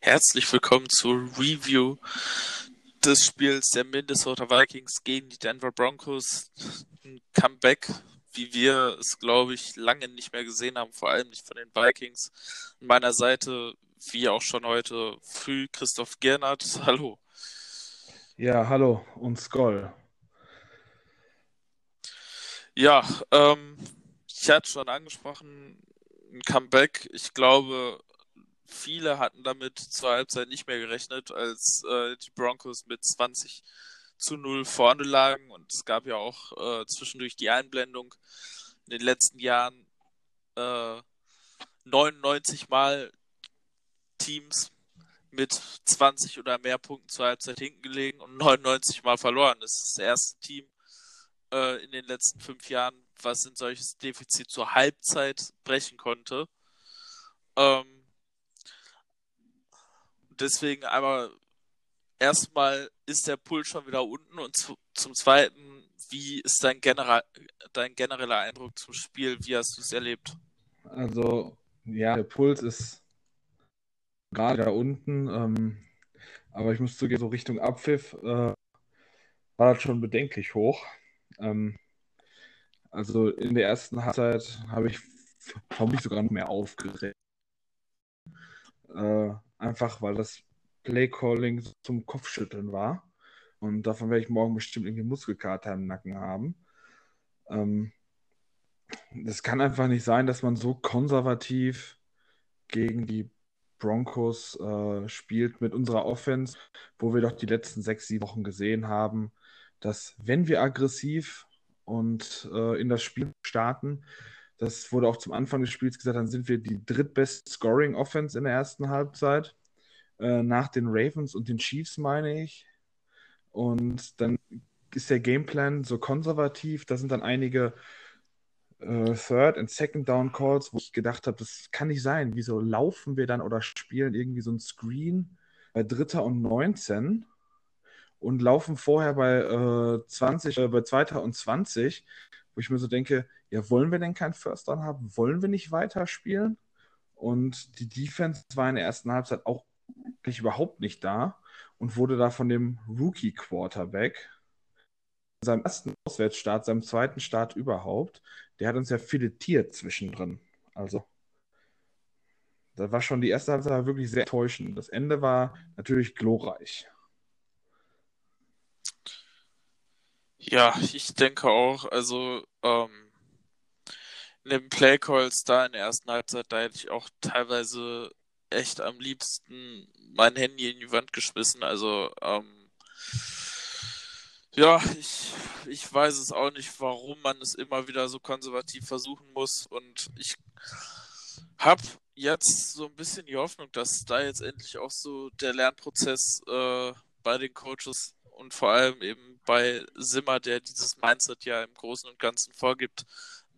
Herzlich willkommen zur Review des Spiels der Minnesota Vikings gegen die Denver Broncos. Ein Comeback, wie wir es, glaube ich, lange nicht mehr gesehen haben, vor allem nicht von den Vikings. An meiner Seite, wie auch schon heute früh, Christoph Gernert. Hallo. Ja, hallo und Skoll. Ja, ähm, ich hatte schon angesprochen, ein Comeback. Ich glaube, viele hatten damit zur Halbzeit nicht mehr gerechnet, als äh, die Broncos mit 20 zu 0 vorne lagen. Und es gab ja auch äh, zwischendurch die Einblendung in den letzten Jahren äh, 99 Mal Teams mit 20 oder mehr Punkten zur Halbzeit hinten gelegen und 99 Mal verloren. Das ist das erste Team äh, in den letzten fünf Jahren, was ein solches Defizit zur Halbzeit brechen konnte. Ähm, deswegen einmal erstmal ist der Puls schon wieder unten und zu, zum zweiten, wie ist dein, Genera dein genereller Eindruck zum Spiel? Wie hast du es erlebt? Also, ja, der Puls ist gerade da unten, ähm, aber ich muss zugeben, so Richtung Abpfiff äh, war das schon bedenklich hoch. Ähm, also in der ersten Halbzeit habe ich vermutlich sogar noch mehr aufgeregt. Äh, einfach weil das Playcalling zum Kopfschütteln war. Und davon werde ich morgen bestimmt irgendwie Muskelkater im Nacken haben. Ähm, das kann einfach nicht sein, dass man so konservativ gegen die Broncos äh, spielt mit unserer Offense, wo wir doch die letzten sechs, sieben Wochen gesehen haben, dass wenn wir aggressiv und äh, in das Spiel starten, das wurde auch zum Anfang des Spiels gesagt, dann sind wir die drittbeste Scoring Offense in der ersten Halbzeit. Äh, nach den Ravens und den Chiefs, meine ich. Und dann ist der Gameplan so konservativ. Da sind dann einige äh, Third- und Second-Down-Calls, wo ich gedacht habe, das kann nicht sein. Wieso laufen wir dann oder spielen irgendwie so ein Screen bei Dritter und 19 und laufen vorher bei äh, 20, äh, bei Zweiter und 20, wo ich mir so denke, ja, wollen wir denn kein First Down haben? Wollen wir nicht weiterspielen? Und die Defense war in der ersten Halbzeit auch eigentlich überhaupt nicht da und wurde da von dem Rookie-Quarterback, seinem ersten Auswärtsstart, seinem zweiten Start überhaupt, der hat uns ja filetiert zwischendrin. Also, da war schon die erste Halbzeit wirklich sehr täuschend. Das Ende war natürlich glorreich. Ja, ich denke auch. Also, ähm, in den Playcalls da in der ersten Halbzeit, da hätte ich auch teilweise echt am liebsten mein Handy in die Wand geschmissen. Also, ähm, ja, ich, ich weiß es auch nicht, warum man es immer wieder so konservativ versuchen muss. Und ich habe jetzt so ein bisschen die Hoffnung, dass da jetzt endlich auch so der Lernprozess äh, bei den Coaches und vor allem eben bei Simmer, der dieses Mindset ja im Großen und Ganzen vorgibt,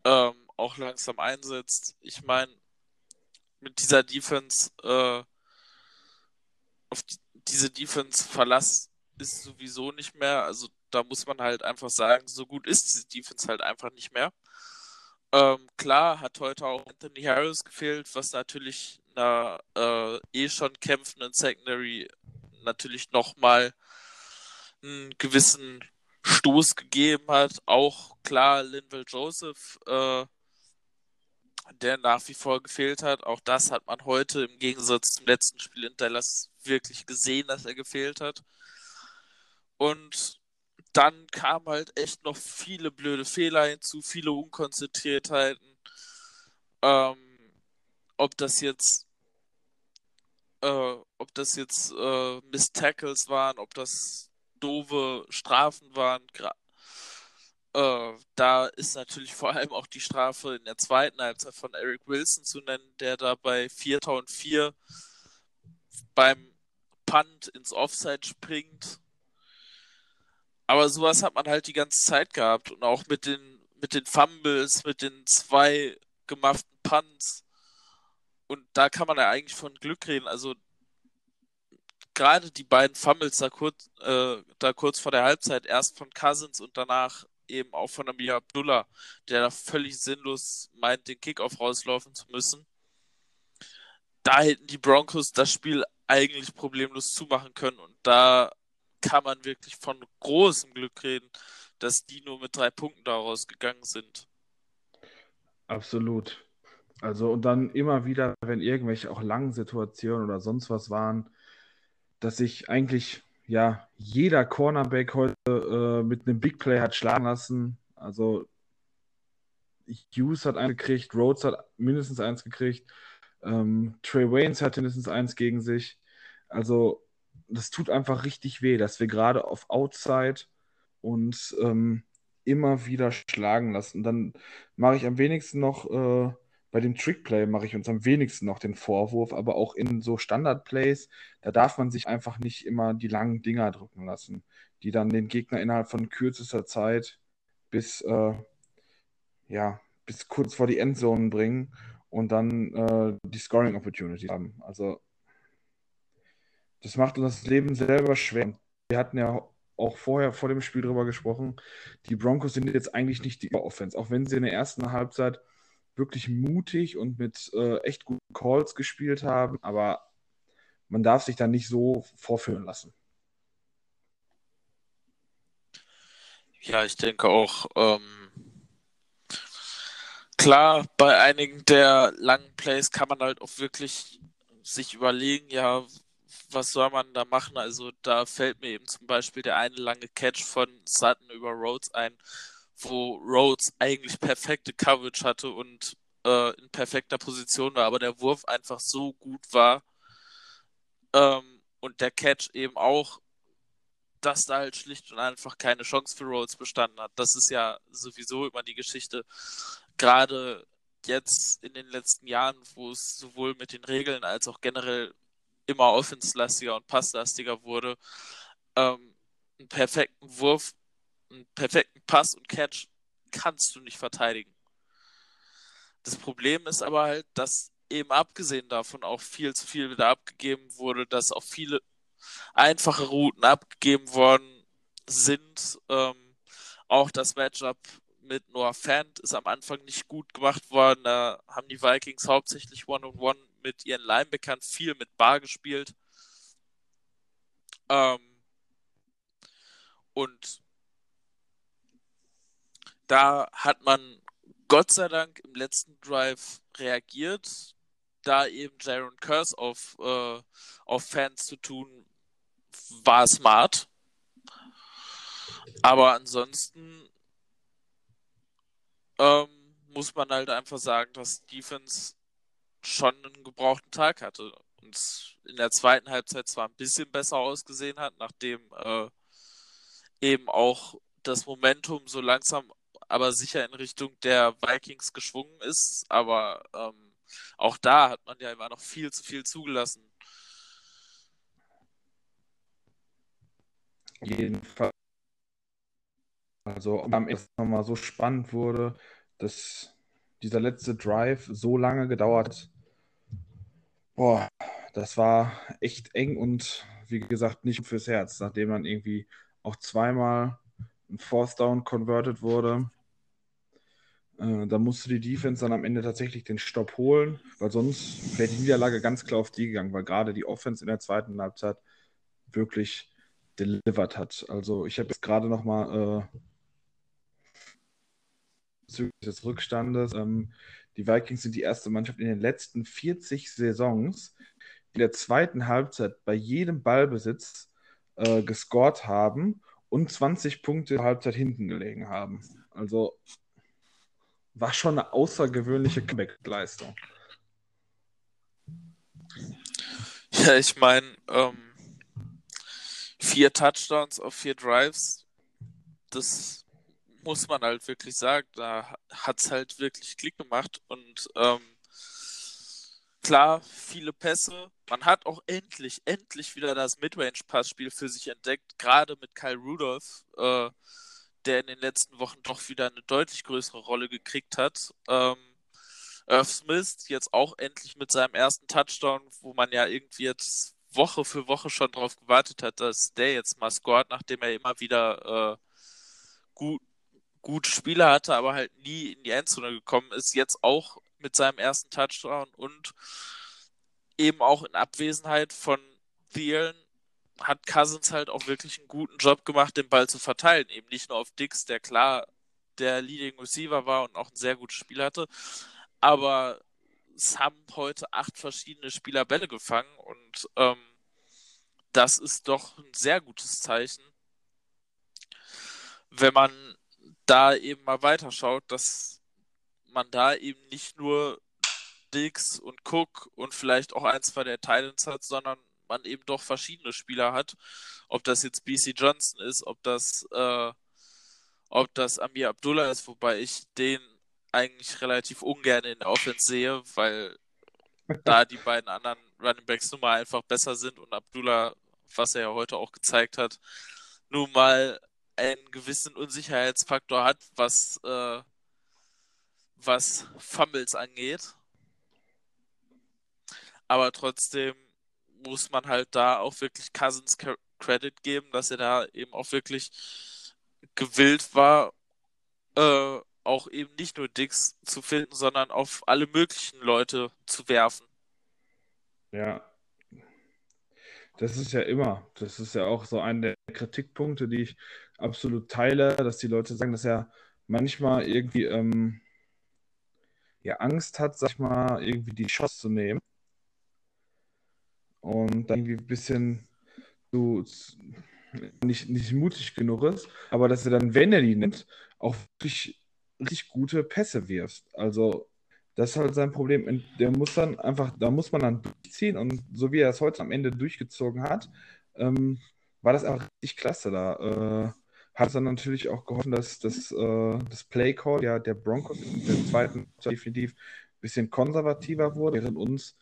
ähm, auch langsam einsetzt. Ich meine, mit dieser Defense, äh, auf die, diese Defense Verlass ist sowieso nicht mehr. Also da muss man halt einfach sagen, so gut ist diese Defense halt einfach nicht mehr. Ähm, klar hat heute auch Anthony Harris gefehlt, was natürlich einer äh, eh schon kämpfenden Secondary natürlich nochmal einen gewissen Stoß gegeben hat. Auch klar, Linville Joseph äh, der nach wie vor gefehlt hat. Auch das hat man heute im Gegensatz zum letzten Spiel in Dallas wirklich gesehen, dass er gefehlt hat. Und dann kamen halt echt noch viele blöde Fehler hinzu, viele Unkonzentriertheiten. Ähm, ob das jetzt äh, ob das jetzt äh, Miss Tackles waren, ob das doofe Strafen waren, äh, da ist natürlich vor allem auch die Strafe in der zweiten Halbzeit von Eric Wilson zu nennen, der da bei 4. und 4 beim Punt ins Offside springt. Aber sowas hat man halt die ganze Zeit gehabt und auch mit den, mit den Fumbles, mit den zwei gemachten Punts. Und da kann man ja eigentlich von Glück reden. Also gerade die beiden Fumbles da kurz, äh, da kurz vor der Halbzeit, erst von Cousins und danach eben auch von Amir Abdullah, der da völlig sinnlos meint, den Kickoff rauslaufen zu müssen. da hätten die Broncos das Spiel eigentlich problemlos zumachen können und da kann man wirklich von großem Glück reden, dass die nur mit drei Punkten daraus gegangen sind. Absolut. Also und dann immer wieder, wenn irgendwelche auch langen Situationen oder sonst was waren, dass sich eigentlich ja jeder Cornerback heute äh, mit einem Big Play hat schlagen lassen. Also Hughes hat einen gekriegt, Rhodes hat mindestens eins gekriegt, ähm, Trey Waynes hat mindestens eins gegen sich. Also das tut einfach richtig weh, dass wir gerade auf Outside uns ähm, immer wieder schlagen lassen. Dann mache ich am wenigsten noch äh, bei dem Trickplay mache ich uns am wenigsten noch den Vorwurf, aber auch in so Standardplays, da darf man sich einfach nicht immer die langen Dinger drücken lassen, die dann den Gegner innerhalb von kürzester Zeit bis äh, ja bis kurz vor die Endzone bringen und dann äh, die Scoring Opportunity haben. Also das macht uns das Leben selber schwer. Wir hatten ja auch vorher vor dem Spiel drüber gesprochen. Die Broncos sind jetzt eigentlich nicht die Offense, auch wenn sie in der ersten Halbzeit wirklich mutig und mit äh, echt guten Calls gespielt haben, aber man darf sich da nicht so vorführen lassen. Ja, ich denke auch, ähm, klar, bei einigen der langen Plays kann man halt auch wirklich sich überlegen, ja, was soll man da machen? Also da fällt mir eben zum Beispiel der eine lange Catch von Sutton über Rhodes ein, wo Rhodes eigentlich perfekte Coverage hatte und äh, in perfekter Position war, aber der Wurf einfach so gut war ähm, und der Catch eben auch, dass da halt schlicht und einfach keine Chance für Rhodes bestanden hat. Das ist ja sowieso immer die Geschichte. Gerade jetzt in den letzten Jahren, wo es sowohl mit den Regeln als auch generell immer offenslastiger und passlastiger wurde, ähm, einen perfekten Wurf, einen perfekten Pass und Catch kannst du nicht verteidigen. Das Problem ist aber halt, dass eben abgesehen davon auch viel zu viel wieder abgegeben wurde, dass auch viele einfache Routen abgegeben worden sind. Ähm, auch das Matchup mit Noah Fant ist am Anfang nicht gut gemacht worden. Da haben die Vikings hauptsächlich One-on-One mit ihren Linebackern viel mit Bar gespielt. Ähm, und da hat man Gott sei Dank im letzten Drive reagiert, da eben Jaron Curse auf, äh, auf Fans zu tun, war smart. Aber ansonsten ähm, muss man halt einfach sagen, dass Defense schon einen gebrauchten Tag hatte und in der zweiten Halbzeit zwar ein bisschen besser ausgesehen hat, nachdem äh, eben auch das Momentum so langsam aber sicher in Richtung der Vikings geschwungen ist, aber ähm, auch da hat man ja immer noch viel zu viel zugelassen. Jedenfalls. Also am Ende nochmal so spannend wurde, dass dieser letzte Drive so lange gedauert Boah, das war echt eng und wie gesagt nicht fürs Herz, nachdem man irgendwie auch zweimal ein Fourth Down converted wurde. Äh, da musste die Defense dann am Ende tatsächlich den Stopp holen, weil sonst wäre die Niederlage ganz klar auf die gegangen, weil gerade die Offense in der zweiten Halbzeit wirklich delivered hat. Also ich habe jetzt gerade noch mal äh, bezüglich des Rückstandes ähm, die Vikings sind die erste Mannschaft in den letzten 40 Saisons, die in der zweiten Halbzeit bei jedem Ballbesitz äh, gescored haben und 20 Punkte Halbzeit hinten gelegen haben. Also war schon eine außergewöhnliche Comeback-Leistung. Ja, ich meine, ähm, vier Touchdowns auf vier Drives, das muss man halt wirklich sagen, da hat es halt wirklich Klick gemacht und ähm, klar, viele Pässe. Man hat auch endlich, endlich wieder das Midrange-Passspiel für sich entdeckt, gerade mit Kyle Rudolph, äh, der in den letzten Wochen doch wieder eine deutlich größere Rolle gekriegt hat. Ähm, Irv Smith jetzt auch endlich mit seinem ersten Touchdown, wo man ja irgendwie jetzt Woche für Woche schon darauf gewartet hat, dass der jetzt mal scored, nachdem er immer wieder äh, gut, gute Spieler hatte, aber halt nie in die Endzone gekommen ist, jetzt auch mit seinem ersten Touchdown und eben auch in Abwesenheit von Thielen hat Cousins halt auch wirklich einen guten Job gemacht, den Ball zu verteilen. Eben nicht nur auf Dix, der klar der Leading Receiver war und auch ein sehr gutes Spiel hatte, aber es haben heute acht verschiedene Spieler Bälle gefangen und ähm, das ist doch ein sehr gutes Zeichen, wenn man da eben mal weiterschaut, dass man da eben nicht nur Dix und Cook und vielleicht auch ein, zwei der Titans hat, sondern man eben doch verschiedene Spieler hat. Ob das jetzt BC Johnson ist, ob das, äh, ob das Amir Abdullah ist, wobei ich den eigentlich relativ ungern in der Offense sehe, weil da die beiden anderen Running Backs nun mal einfach besser sind und Abdullah, was er ja heute auch gezeigt hat, nun mal einen gewissen Unsicherheitsfaktor hat, was, äh, was Fumbles angeht. Aber trotzdem muss man halt da auch wirklich Cousins Credit geben, dass er da eben auch wirklich gewillt war, äh, auch eben nicht nur Dix zu finden, sondern auf alle möglichen Leute zu werfen. Ja. Das ist ja immer, das ist ja auch so einer der Kritikpunkte, die ich absolut teile, dass die Leute sagen, dass er manchmal irgendwie ähm, ja, Angst hat, sag ich mal, irgendwie die Shots zu nehmen und dann irgendwie ein bisschen so nicht, nicht mutig genug ist, aber dass er dann, wenn er die nimmt, auch wirklich richtig gute Pässe wirft. Also das ist halt sein Problem. Der muss dann einfach, da muss man dann durchziehen und so wie er es heute am Ende durchgezogen hat, ähm, war das einfach richtig klasse. Da äh, hat dann natürlich auch geholfen, dass, dass äh, das Play Call ja, der Broncos der zweiten definitiv ein bisschen konservativer wurde, während uns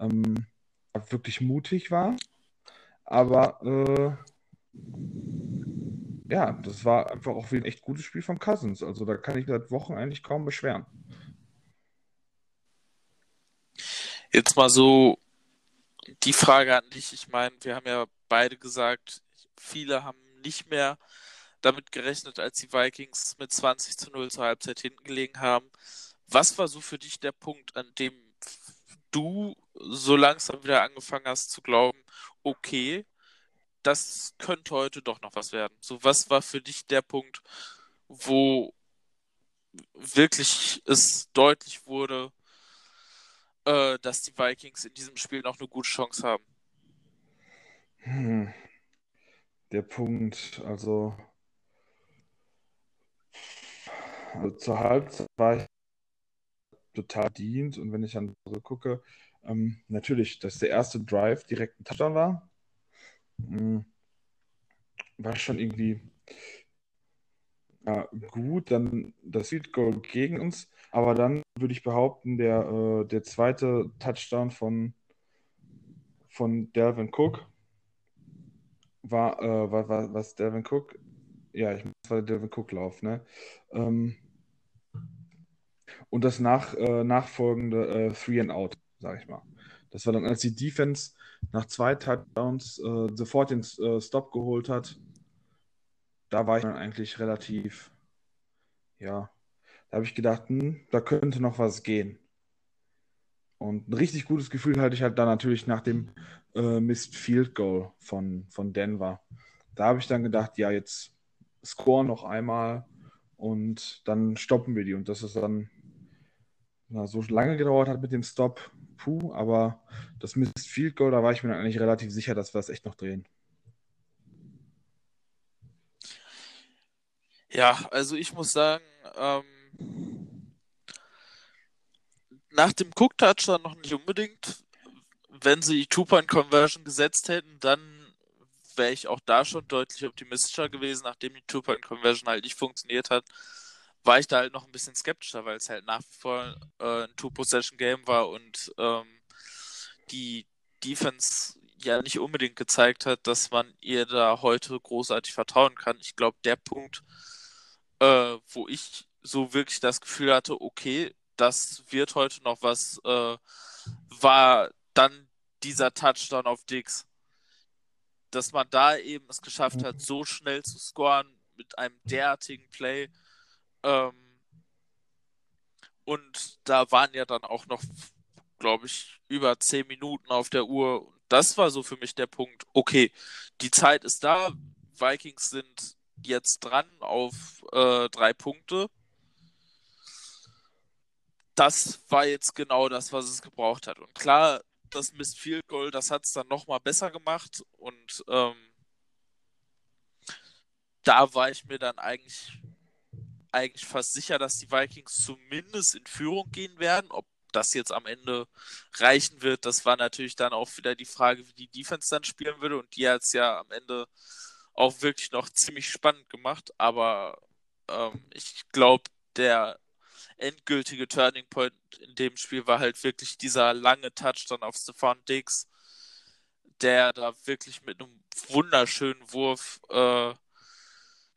ähm, wirklich mutig war. Aber äh, ja, das war einfach auch wieder ein echt gutes Spiel von Cousins. Also da kann ich seit Wochen eigentlich kaum beschweren. Jetzt mal so die Frage an dich. Ich meine, wir haben ja beide gesagt, viele haben nicht mehr damit gerechnet, als die Vikings mit 20 zu 0 zur Halbzeit hinten gelegen haben. Was war so für dich der Punkt, an dem du so langsam wieder angefangen hast zu glauben, okay, das könnte heute doch noch was werden. So, was war für dich der Punkt, wo wirklich es deutlich wurde, äh, dass die Vikings in diesem Spiel noch eine gute Chance haben? Hm. Der Punkt, also, also zur Halbzeit war ich total dient. Und wenn ich dann zurückgucke, ähm, natürlich, dass der erste Drive direkt ein Touchdown war, ähm, war schon irgendwie ja, gut. Dann das Field Goal gegen uns, aber dann würde ich behaupten, der, äh, der zweite Touchdown von, von Delvin Cook war, äh, war, war was Delvin Cook, ja, ich das war der Delvin Cook-Lauf, ne? Ähm, und das nach, äh, nachfolgende äh, Three and Out, sag ich mal. Das war dann, als die Defense nach zwei Touchdowns äh, sofort den äh, Stop geholt hat. Da war ich dann eigentlich relativ, ja, da habe ich gedacht, hm, da könnte noch was gehen. Und ein richtig gutes Gefühl hatte ich halt dann natürlich nach dem äh, Missed Field Goal von, von Denver. Da habe ich dann gedacht, ja, jetzt score noch einmal und dann stoppen wir die. Und das ist dann na, so lange gedauert hat mit dem Stop, puh, aber das Missed Field Goal, da war ich mir dann eigentlich relativ sicher, dass wir das echt noch drehen. Ja, also ich muss sagen, ähm, nach dem Cook-Touchdown noch nicht unbedingt. Wenn sie die Two-Point-Conversion gesetzt hätten, dann wäre ich auch da schon deutlich optimistischer gewesen, nachdem die Two-Point-Conversion halt nicht funktioniert hat war ich da halt noch ein bisschen skeptischer, weil es halt nach wie vor äh, ein Two-Possession-Game war und ähm, die Defense ja nicht unbedingt gezeigt hat, dass man ihr da heute großartig vertrauen kann. Ich glaube, der Punkt, äh, wo ich so wirklich das Gefühl hatte, okay, das wird heute noch was, äh, war dann dieser Touchdown auf Dix. Dass man da eben es geschafft hat, so schnell zu scoren mit einem derartigen Play ähm, und da waren ja dann auch noch glaube ich, über zehn Minuten auf der Uhr. Das war so für mich der Punkt. Okay, die Zeit ist da. Vikings sind jetzt dran auf äh, drei Punkte. Das war jetzt genau das, was es gebraucht hat. Und klar, das Missed Field Goal, das hat es dann nochmal besser gemacht. Und ähm, da war ich mir dann eigentlich, eigentlich fast sicher, dass die Vikings zumindest in Führung gehen werden. Ob das jetzt am Ende reichen wird, das war natürlich dann auch wieder die Frage, wie die Defense dann spielen würde. Und die hat es ja am Ende auch wirklich noch ziemlich spannend gemacht. Aber ähm, ich glaube, der endgültige Turning Point in dem Spiel war halt wirklich dieser lange Touchdown auf Stefan Diggs, der da wirklich mit einem wunderschönen Wurf, äh,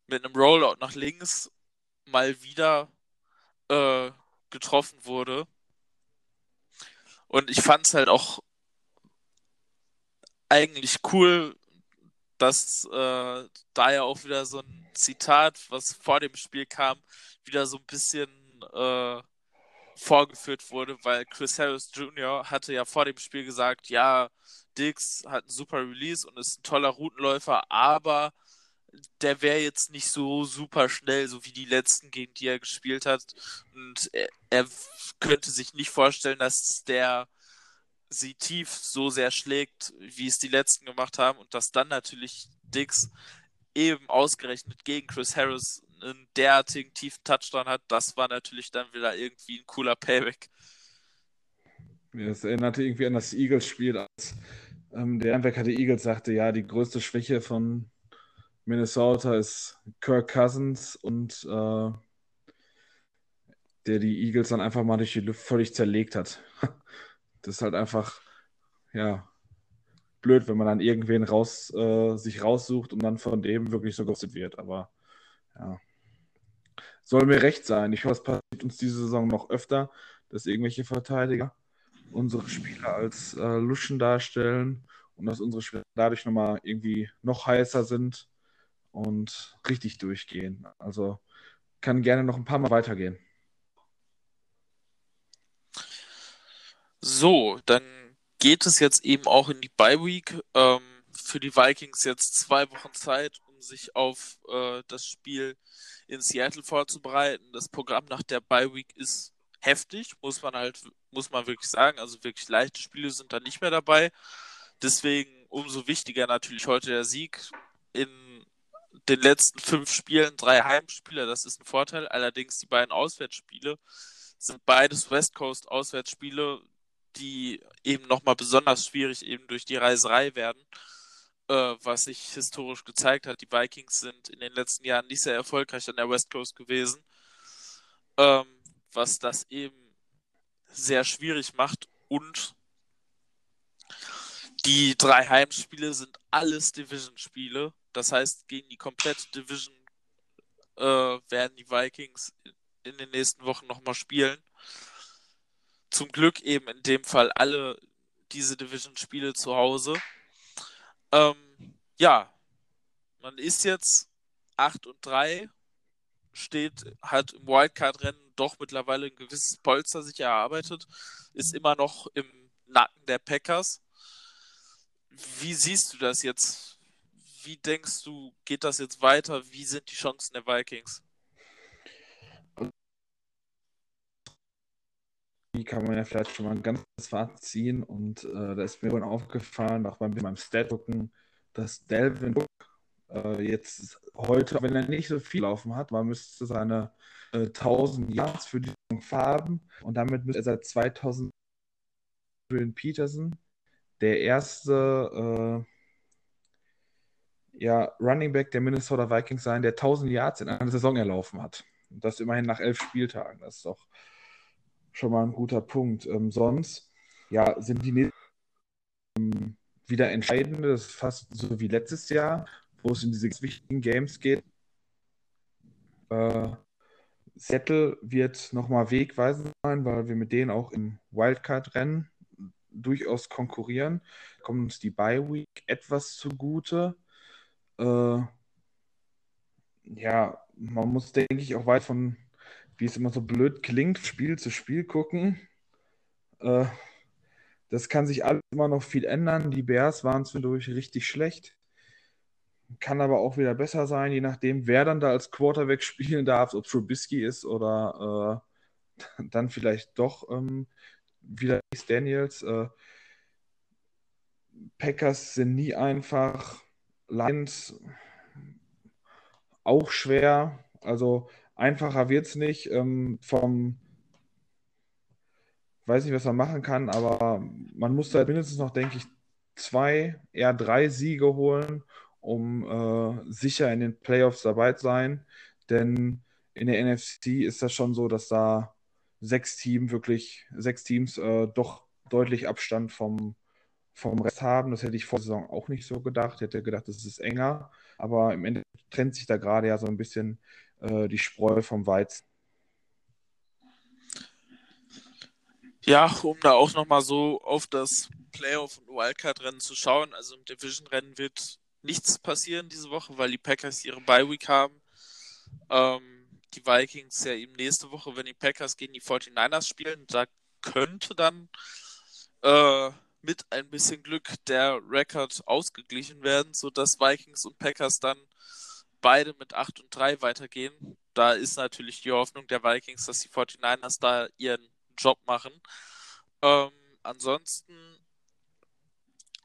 mit einem Rollout nach links mal wieder äh, getroffen wurde. Und ich fand es halt auch eigentlich cool, dass äh, da ja auch wieder so ein Zitat, was vor dem Spiel kam, wieder so ein bisschen äh, vorgeführt wurde, weil Chris Harris Jr. hatte ja vor dem Spiel gesagt, ja, Dix hat einen super Release und ist ein toller Routenläufer, aber der wäre jetzt nicht so super schnell, so wie die letzten, gegen die er gespielt hat. Und er, er könnte sich nicht vorstellen, dass der sie tief so sehr schlägt, wie es die letzten gemacht haben und dass dann natürlich Dix eben ausgerechnet gegen Chris Harris einen derartigen tiefen Touchdown hat, das war natürlich dann wieder irgendwie ein cooler Payback. Das erinnerte irgendwie an das Eagles-Spiel, als ähm, der Anwerker der Eagles sagte, ja, die größte Schwäche von Minnesota ist Kirk Cousins und äh, der die Eagles dann einfach mal durch die Luft völlig zerlegt hat. Das ist halt einfach, ja, blöd, wenn man dann irgendwen raus, äh, sich raussucht und dann von dem wirklich so ghostet wird. Aber ja, soll mir recht sein. Ich hoffe, es passiert uns diese Saison noch öfter, dass irgendwelche Verteidiger unsere Spieler als äh, Luschen darstellen und dass unsere Spieler dadurch nochmal irgendwie noch heißer sind und richtig durchgehen. Also kann gerne noch ein paar Mal weitergehen. So, dann geht es jetzt eben auch in die Bye Week. Ähm, für die Vikings jetzt zwei Wochen Zeit, um sich auf äh, das Spiel in Seattle vorzubereiten. Das Programm nach der Bye Week ist heftig, muss man halt, muss man wirklich sagen. Also wirklich leichte Spiele sind da nicht mehr dabei. Deswegen umso wichtiger natürlich heute der Sieg. In den letzten fünf Spielen drei Heimspiele, das ist ein Vorteil. Allerdings die beiden Auswärtsspiele sind beides West Coast Auswärtsspiele, die eben nochmal besonders schwierig eben durch die Reiserei werden äh, was sich historisch gezeigt hat. Die Vikings sind in den letzten Jahren nicht sehr erfolgreich an der West Coast gewesen, ähm, was das eben sehr schwierig macht. Und die drei Heimspiele sind alles Division-Spiele. Das heißt, gegen die komplette Division äh, werden die Vikings in den nächsten Wochen nochmal spielen. Zum Glück eben in dem Fall alle diese Division-Spiele zu Hause. Ähm, ja, man ist jetzt 8 und 3, steht, hat im Wildcard-Rennen doch mittlerweile ein gewisses Polster sich erarbeitet, ist immer noch im Nacken der Packers. Wie siehst du das jetzt? Wie denkst du, geht das jetzt weiter? Wie sind die Chancen der Vikings? Die kann man ja vielleicht schon mal ein ganzes Fazit ziehen und äh, da ist mir wohl aufgefallen, auch beim, beim Stat gucken, dass Delvin Cook äh, jetzt heute, wenn er nicht so viel laufen hat, man müsste seine äh, 1000 Yards für die haben und damit müsste er seit 2000 Julian Peterson der erste äh, ja, Running Back der Minnesota Vikings sein, der 1000 Yards in einer Saison erlaufen hat. Und das immerhin nach elf Spieltagen. Das ist doch schon mal ein guter Punkt. Ähm, sonst, ja, sind die nächsten ähm, wieder entscheidende, das ist fast so wie letztes Jahr, wo es in diese wichtigen Games geht. Äh, Seattle wird nochmal wegweisend sein, weil wir mit denen auch im Wildcard-Rennen durchaus konkurrieren. Kommt uns die Bye Week etwas zugute. Äh, ja, man muss, denke ich, auch weit von wie es immer so blöd klingt, Spiel zu Spiel gucken. Äh, das kann sich alles immer noch viel ändern. Die Bears waren zwischendurch richtig schlecht. Kann aber auch wieder besser sein, je nachdem, wer dann da als Quarterback spielen darf, ob Trubisky ist oder äh, dann vielleicht doch ähm, wieder Daniels. Äh, Packers sind nie einfach. Lions auch schwer. Also einfacher wird es nicht. Ähm, vom weiß nicht, was man machen kann, aber man muss da mindestens noch, denke ich, zwei, eher drei Siege holen, um äh, sicher in den Playoffs dabei zu sein. Denn in der NFC ist das schon so, dass da sechs Teams wirklich, sechs Teams äh, doch deutlich Abstand vom, vom Rest haben. Das hätte ich vor der Saison auch nicht so gedacht. Ich hätte gedacht, es ist enger. Aber im Endeffekt trennt sich da gerade ja so ein bisschen äh, die Spreu vom Weizen. Ja, um da auch nochmal so auf das Playoff- und Wildcard-Rennen zu schauen. Also im Division-Rennen wird nichts passieren diese Woche, weil die Packers ihre Bye-Week haben. Ähm, die Vikings ja eben nächste Woche, wenn die Packers gegen die 49ers spielen, da könnte dann äh, mit ein bisschen Glück der Rekord ausgeglichen werden, sodass Vikings und Packers dann beide mit 8 und 3 weitergehen. Da ist natürlich die Hoffnung der Vikings, dass die 49ers da ihren Job machen. Ähm, ansonsten,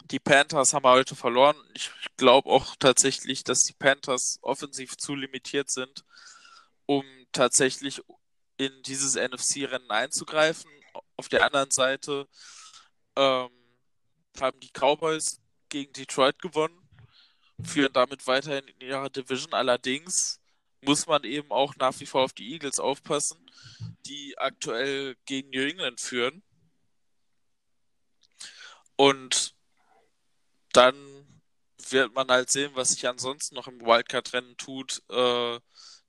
die Panthers haben heute verloren. Ich glaube auch tatsächlich, dass die Panthers offensiv zu limitiert sind, um tatsächlich in dieses NFC-Rennen einzugreifen. Auf der anderen Seite ähm, haben die Cowboys gegen Detroit gewonnen, führen damit weiterhin in ihrer Division. Allerdings muss man eben auch nach wie vor auf die Eagles aufpassen, die aktuell gegen New England führen. Und dann wird man halt sehen, was sich ansonsten noch im Wildcard-Rennen tut. Äh,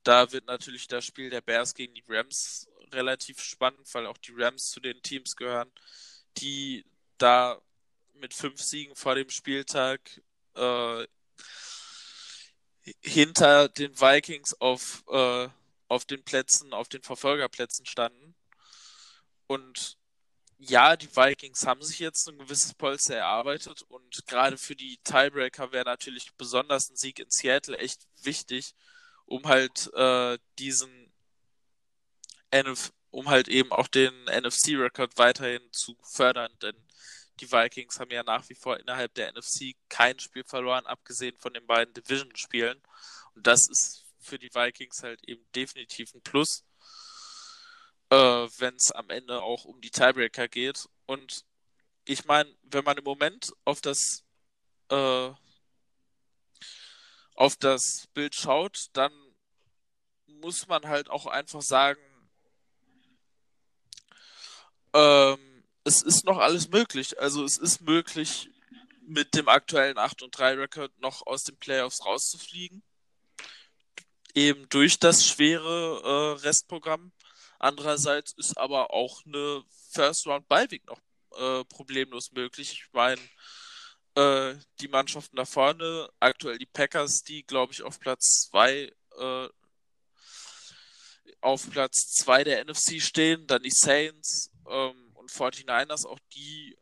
da wird natürlich das Spiel der Bears gegen die Rams relativ spannend, weil auch die Rams zu den Teams gehören, die da mit fünf Siegen vor dem Spieltag äh, hinter den Vikings auf, äh, auf den Plätzen, auf den Verfolgerplätzen standen. Und ja, die Vikings haben sich jetzt ein gewisses Polster erarbeitet und gerade für die Tiebreaker wäre natürlich besonders ein Sieg in Seattle echt wichtig, um halt äh, diesen NF um halt eben auch den NFC-Rekord weiterhin zu fördern, denn die Vikings haben ja nach wie vor innerhalb der NFC kein Spiel verloren, abgesehen von den beiden Division-Spielen. Und das ist für die Vikings halt eben definitiv ein Plus, äh, wenn es am Ende auch um die Tiebreaker geht. Und ich meine, wenn man im Moment auf das äh, auf das Bild schaut, dann muss man halt auch einfach sagen, ähm, es ist noch alles möglich. Also es ist möglich, mit dem aktuellen 8 und 3 Rekord noch aus den Playoffs rauszufliegen. Eben durch das schwere äh, Restprogramm. Andererseits ist aber auch eine First Round Beiweg noch äh, problemlos möglich. Ich meine, äh, die Mannschaften da vorne, aktuell die Packers, die glaube ich auf Platz 2 äh, auf Platz 2 der NFC stehen, dann die Saints, ähm, 49ers, auch die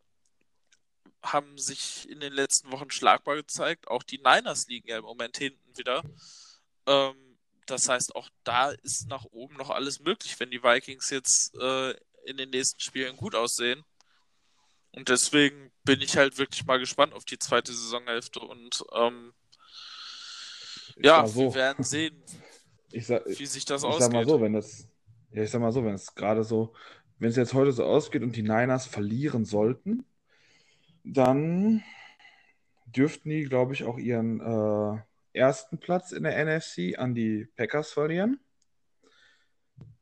haben sich in den letzten Wochen schlagbar gezeigt. Auch die Niners liegen ja im Moment hinten wieder. Ähm, das heißt, auch da ist nach oben noch alles möglich, wenn die Vikings jetzt äh, in den nächsten Spielen gut aussehen. Und deswegen bin ich halt wirklich mal gespannt auf die zweite Saisonhälfte und ähm, ja, so. wir werden sehen, sag, wie sich das ich ausgeht. Sag mal so, wenn das, ja, ich sag mal so, wenn es gerade so wenn es jetzt heute so ausgeht und die Niners verlieren sollten, dann dürften die, glaube ich, auch ihren äh, ersten Platz in der NFC an die Packers verlieren.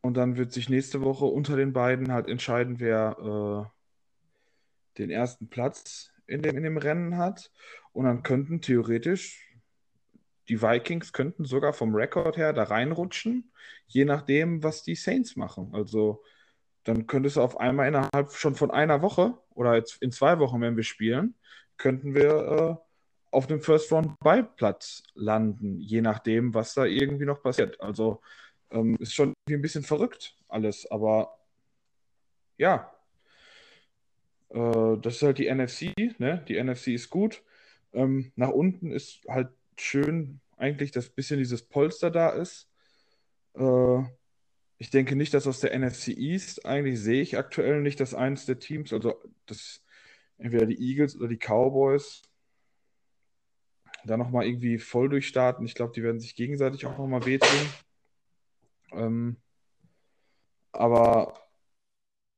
Und dann wird sich nächste Woche unter den beiden halt entscheiden, wer äh, den ersten Platz in dem, in dem Rennen hat. Und dann könnten theoretisch die Vikings könnten sogar vom Rekord her da reinrutschen, je nachdem, was die Saints machen. Also dann könntest du auf einmal innerhalb schon von einer Woche oder jetzt in zwei Wochen, wenn wir spielen, könnten wir äh, auf dem First Round Beiplatz landen, je nachdem, was da irgendwie noch passiert. Also ähm, ist schon ein bisschen verrückt alles, aber ja. Äh, das ist halt die NFC, ne? Die NFC ist gut. Ähm, nach unten ist halt schön eigentlich, dass ein bisschen dieses Polster da ist. Äh, ich denke nicht, dass aus der NFC East eigentlich sehe ich aktuell nicht, dass eines der Teams, also das entweder die Eagles oder die Cowboys, da nochmal irgendwie voll durchstarten. Ich glaube, die werden sich gegenseitig auch nochmal wehtun. Ähm, aber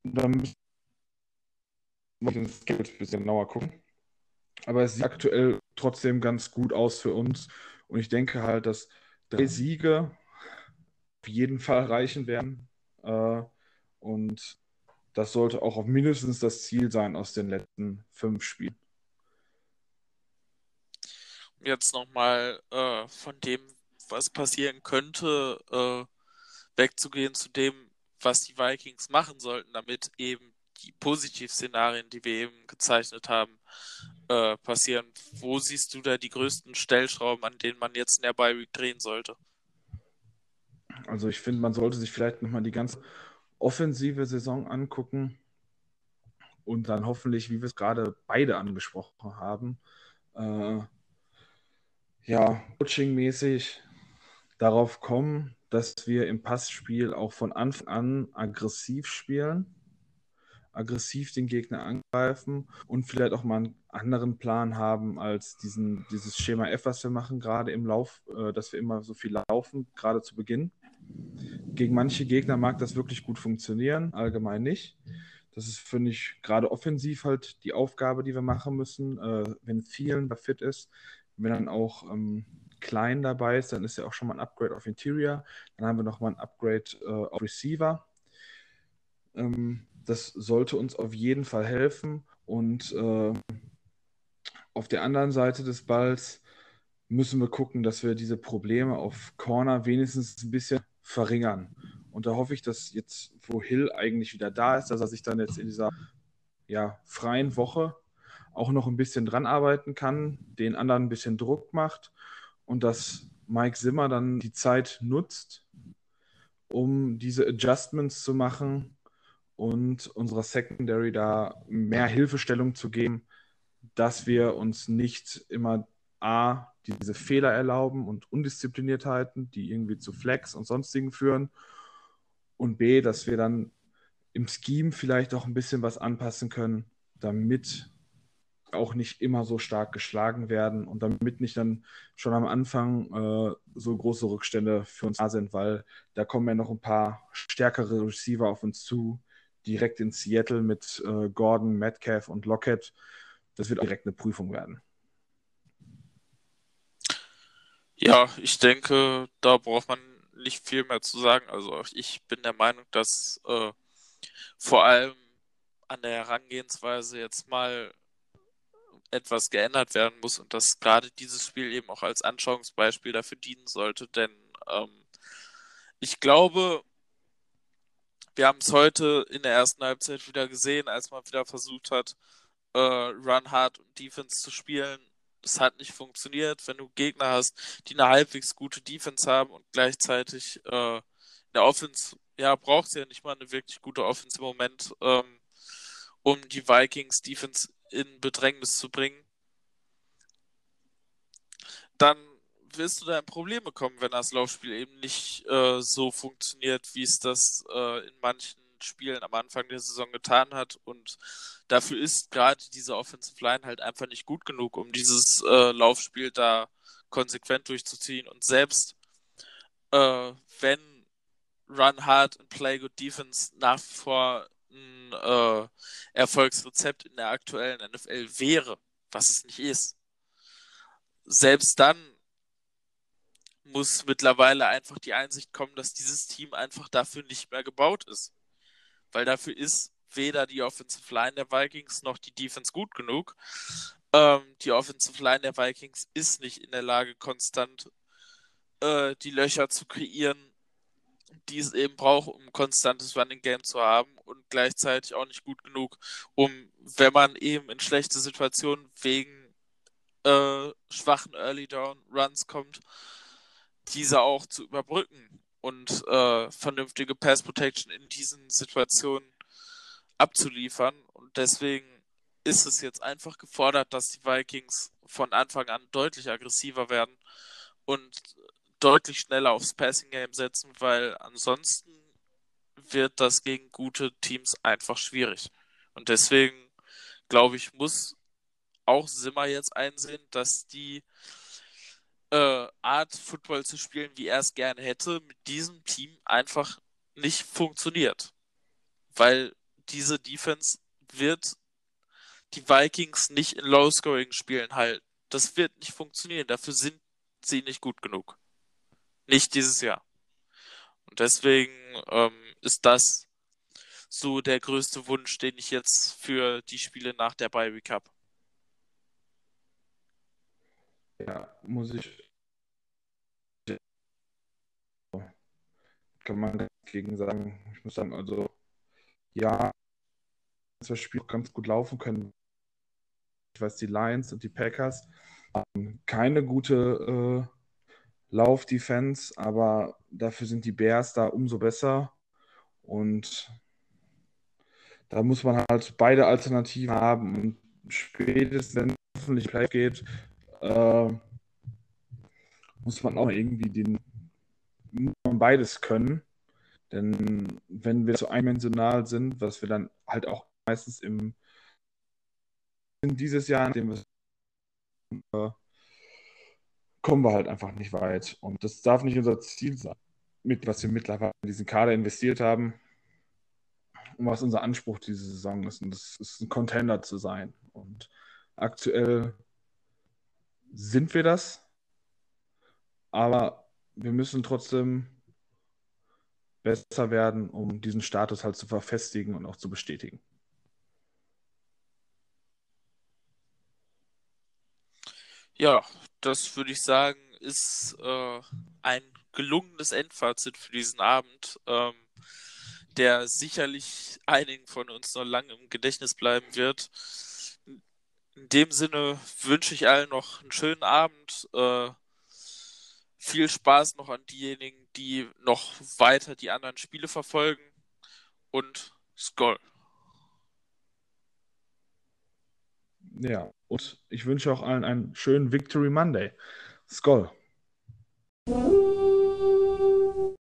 dann müssen wir den Skills ein bisschen genauer gucken. Aber es sieht aktuell trotzdem ganz gut aus für uns. Und ich denke halt, dass drei Siege jeden Fall reichen werden. Äh, und das sollte auch auf mindestens das Ziel sein aus den letzten fünf Spielen. Jetzt nochmal äh, von dem, was passieren könnte, äh, wegzugehen zu dem, was die Vikings machen sollten, damit eben die Positivszenarien, die wir eben gezeichnet haben, äh, passieren. Wo siehst du da die größten Stellschrauben, an denen man jetzt in der Bi-Week drehen sollte? Also ich finde, man sollte sich vielleicht nochmal die ganze offensive Saison angucken und dann hoffentlich, wie wir es gerade beide angesprochen haben, äh, ja, coachingmäßig darauf kommen, dass wir im Passspiel auch von Anfang an aggressiv spielen, aggressiv den Gegner angreifen und vielleicht auch mal einen anderen Plan haben als diesen, dieses Schema F, was wir machen, gerade im Lauf, äh, dass wir immer so viel laufen, gerade zu Beginn. Gegen manche Gegner mag das wirklich gut funktionieren, allgemein nicht. Das ist, finde ich, gerade offensiv halt die Aufgabe, die wir machen müssen. Äh, wenn vielen da fit ist, wenn dann auch ähm, klein dabei ist, dann ist ja auch schon mal ein Upgrade auf Interior. Dann haben wir nochmal ein Upgrade äh, auf Receiver. Ähm, das sollte uns auf jeden Fall helfen. Und äh, auf der anderen Seite des Balls müssen wir gucken, dass wir diese Probleme auf Corner wenigstens ein bisschen verringern. Und da hoffe ich, dass jetzt, wo Hill eigentlich wieder da ist, dass er sich dann jetzt in dieser ja, freien Woche auch noch ein bisschen dran arbeiten kann, den anderen ein bisschen Druck macht und dass Mike Zimmer dann die Zeit nutzt, um diese Adjustments zu machen und unserer Secondary da mehr Hilfestellung zu geben, dass wir uns nicht immer A, diese Fehler erlauben und Undiszipliniertheiten, die irgendwie zu Flex und sonstigen führen. Und B, dass wir dann im Scheme vielleicht auch ein bisschen was anpassen können, damit auch nicht immer so stark geschlagen werden und damit nicht dann schon am Anfang äh, so große Rückstände für uns da sind, weil da kommen ja noch ein paar stärkere Receiver auf uns zu, direkt in Seattle mit äh, Gordon, Metcalf und Lockett. Das wird auch direkt eine Prüfung werden. Ja, ich denke, da braucht man nicht viel mehr zu sagen. Also ich bin der Meinung, dass äh, vor allem an der Herangehensweise jetzt mal etwas geändert werden muss und dass gerade dieses Spiel eben auch als Anschauungsbeispiel dafür dienen sollte, denn ähm, ich glaube, wir haben es heute in der ersten Halbzeit wieder gesehen, als man wieder versucht hat, äh, Run Hard und Defense zu spielen es hat nicht funktioniert, wenn du Gegner hast, die eine halbwegs gute Defense haben und gleichzeitig äh, in der Offense, ja, braucht sie ja nicht mal eine wirklich gute Offense im Moment, ähm, um die Vikings Defense in Bedrängnis zu bringen. Dann wirst du da in Probleme kommen, wenn das Laufspiel eben nicht äh, so funktioniert, wie es das äh, in manchen Spielen am Anfang der Saison getan hat. Und dafür ist gerade diese Offensive Line halt einfach nicht gut genug, um dieses äh, Laufspiel da konsequent durchzuziehen. Und selbst äh, wenn Run Hard und Play Good Defense nach wie vor ein äh, Erfolgsrezept in der aktuellen NFL wäre, was es nicht ist, selbst dann muss mittlerweile einfach die Einsicht kommen, dass dieses Team einfach dafür nicht mehr gebaut ist weil dafür ist weder die Offensive Line der Vikings noch die Defense gut genug. Ähm, die Offensive Line der Vikings ist nicht in der Lage, konstant äh, die Löcher zu kreieren, die es eben braucht, um ein konstantes Running Game zu haben und gleichzeitig auch nicht gut genug, um, wenn man eben in schlechte Situationen wegen äh, schwachen Early Down Runs kommt, diese auch zu überbrücken und äh, vernünftige Pass Protection in diesen Situationen abzuliefern. Und deswegen ist es jetzt einfach gefordert, dass die Vikings von Anfang an deutlich aggressiver werden und deutlich schneller aufs Passing Game setzen, weil ansonsten wird das gegen gute Teams einfach schwierig. Und deswegen glaube ich, muss auch Simmer jetzt einsehen, dass die äh, Art Football zu spielen, wie er es gerne hätte, mit diesem Team einfach nicht funktioniert. Weil diese Defense wird die Vikings nicht in Low-Scoring-Spielen halten. Das wird nicht funktionieren. Dafür sind sie nicht gut genug. Nicht dieses Jahr. Und deswegen ähm, ist das so der größte Wunsch, den ich jetzt für die Spiele nach der Bye Week habe. Ja, muss ich. Kann man gegen sagen. Ich muss sagen, also, ja, das Spiel ganz gut laufen können. Ich weiß, die Lions und die Packers haben keine gute äh, Lauf-Defense, aber dafür sind die Bears da umso besser. Und da muss man halt beide Alternativen haben. Und spätestens, wenn es hoffentlich Play geht, äh, muss man auch irgendwie den beides können. Denn wenn wir so eindimensional sind, was wir dann halt auch meistens im dieses Jahr, in dem wir äh, kommen wir halt einfach nicht weit. Und das darf nicht unser Ziel sein, mit was wir mittlerweile in diesen Kader investiert haben und was unser Anspruch diese Saison ist. Und das ist ein Contender zu sein. Und aktuell sind wir das. Aber wir müssen trotzdem besser werden, um diesen Status halt zu verfestigen und auch zu bestätigen. Ja, das würde ich sagen, ist äh, ein gelungenes Endfazit für diesen Abend, ähm, der sicherlich einigen von uns noch lange im Gedächtnis bleiben wird. In dem Sinne wünsche ich allen noch einen schönen Abend. Äh, viel Spaß noch an diejenigen, die noch weiter die anderen Spiele verfolgen. Und Skoll. Ja, und ich wünsche auch allen einen schönen Victory Monday. Skoll.